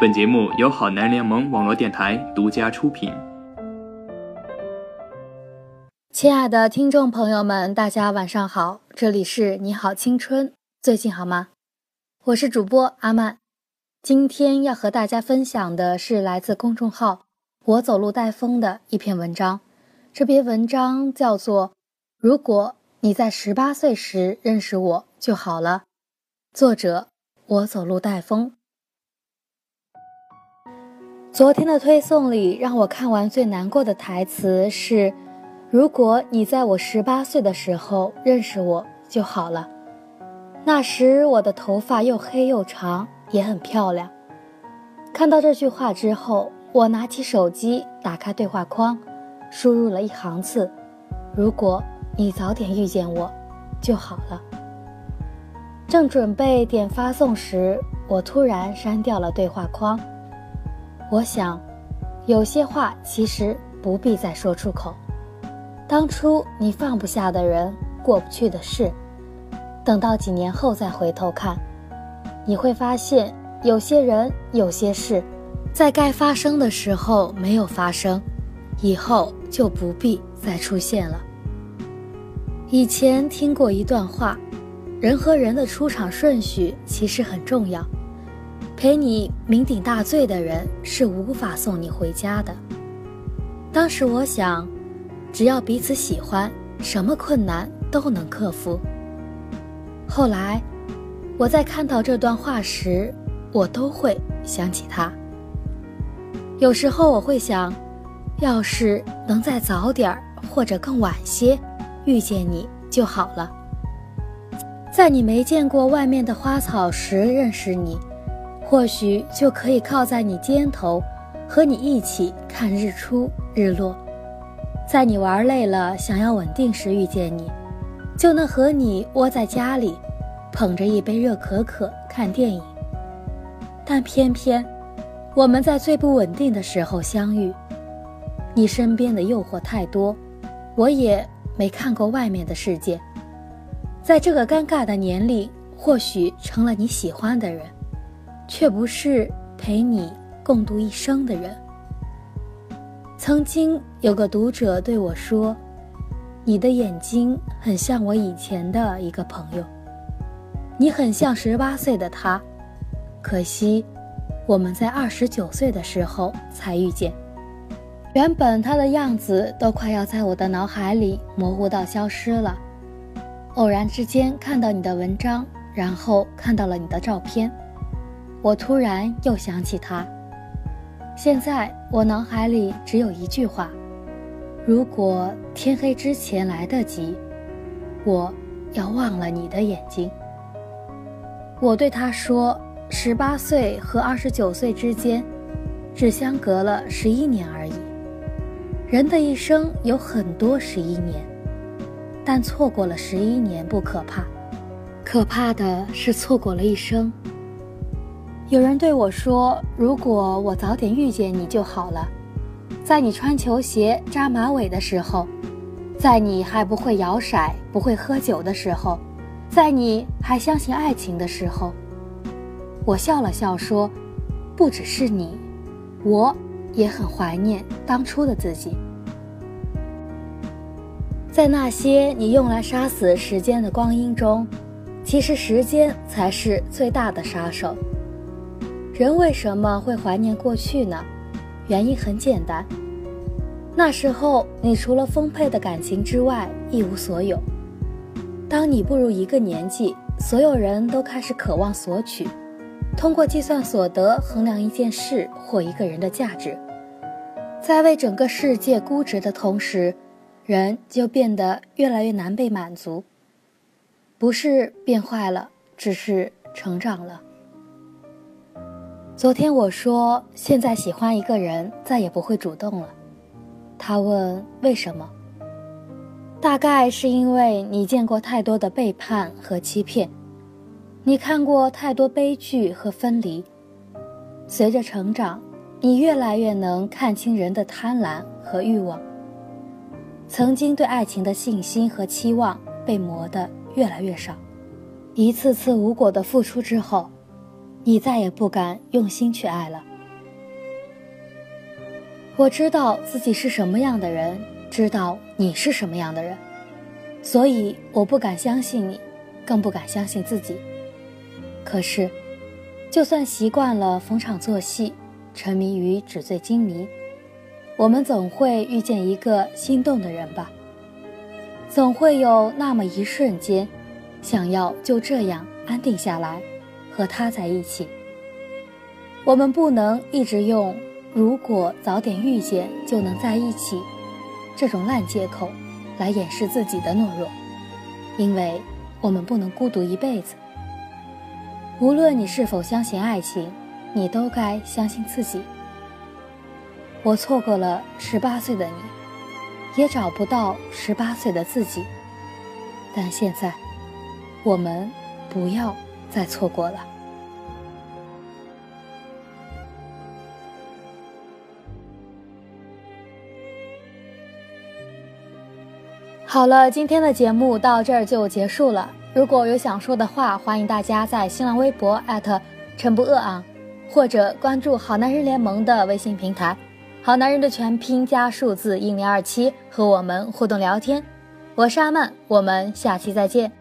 本节目由好男联盟网络电台独家出品。亲爱的听众朋友们，大家晚上好，这里是你好青春，最近好吗？我是主播阿曼，今天要和大家分享的是来自公众号“我走路带风”的一篇文章。这篇文章叫做《如果你在十八岁时认识我就好了》，作者我走路带风。昨天的推送里，让我看完最难过的台词是：“如果你在我十八岁的时候认识我就好了。”那时我的头发又黑又长，也很漂亮。看到这句话之后，我拿起手机，打开对话框，输入了一行字：“如果你早点遇见我，就好了。”正准备点发送时，我突然删掉了对话框。我想，有些话其实不必再说出口。当初你放不下的人，过不去的事。等到几年后再回头看，你会发现有些人、有些事，在该发生的时候没有发生，以后就不必再出现了。以前听过一段话：人和人的出场顺序其实很重要。陪你酩酊大醉的人是无法送你回家的。当时我想，只要彼此喜欢，什么困难都能克服。后来，我在看到这段话时，我都会想起他。有时候我会想，要是能再早点儿或者更晚些遇见你就好了。在你没见过外面的花草时认识你，或许就可以靠在你肩头，和你一起看日出日落。在你玩累了想要稳定时遇见你。就能和你窝在家里，捧着一杯热可可看电影。但偏偏，我们在最不稳定的时候相遇。你身边的诱惑太多，我也没看过外面的世界。在这个尴尬的年龄，或许成了你喜欢的人，却不是陪你共度一生的人。曾经有个读者对我说。你的眼睛很像我以前的一个朋友，你很像十八岁的他，可惜我们在二十九岁的时候才遇见。原本他的样子都快要在我的脑海里模糊到消失了，偶然之间看到你的文章，然后看到了你的照片，我突然又想起他。现在我脑海里只有一句话。如果天黑之前来得及，我要忘了你的眼睛。我对他说：“十八岁和二十九岁之间，只相隔了十一年而已。人的一生有很多十一年，但错过了十一年不可怕，可怕的是错过了一生。”有人对我说：“如果我早点遇见你就好了。”在你穿球鞋扎马尾的时候，在你还不会摇骰、不会喝酒的时候，在你还相信爱情的时候，我笑了笑说：“不只是你，我也很怀念当初的自己。在那些你用来杀死时间的光阴中，其实时间才是最大的杀手。人为什么会怀念过去呢？”原因很简单，那时候你除了丰沛的感情之外一无所有。当你步入一个年纪，所有人都开始渴望索取，通过计算所得衡量一件事或一个人的价值，在为整个世界估值的同时，人就变得越来越难被满足。不是变坏了，只是成长了。昨天我说，现在喜欢一个人再也不会主动了。他问为什么？大概是因为你见过太多的背叛和欺骗，你看过太多悲剧和分离。随着成长，你越来越能看清人的贪婪和欲望。曾经对爱情的信心和期望被磨得越来越少，一次次无果的付出之后。你再也不敢用心去爱了。我知道自己是什么样的人，知道你是什么样的人，所以我不敢相信你，更不敢相信自己。可是，就算习惯了逢场作戏，沉迷于纸醉金迷，我们总会遇见一个心动的人吧？总会有那么一瞬间，想要就这样安定下来。和他在一起，我们不能一直用“如果早点遇见就能在一起”这种烂借口来掩饰自己的懦弱，因为我们不能孤独一辈子。无论你是否相信爱情，你都该相信自己。我错过了十八岁的你，也找不到十八岁的自己，但现在，我们不要。再错过了。好了，今天的节目到这儿就结束了。如果有想说的话，欢迎大家在新浪微博陈不饿啊，或者关注好男人联盟的微信平台“好男人”的全拼加数字一零二七，和我们互动聊天。我是阿曼，我们下期再见。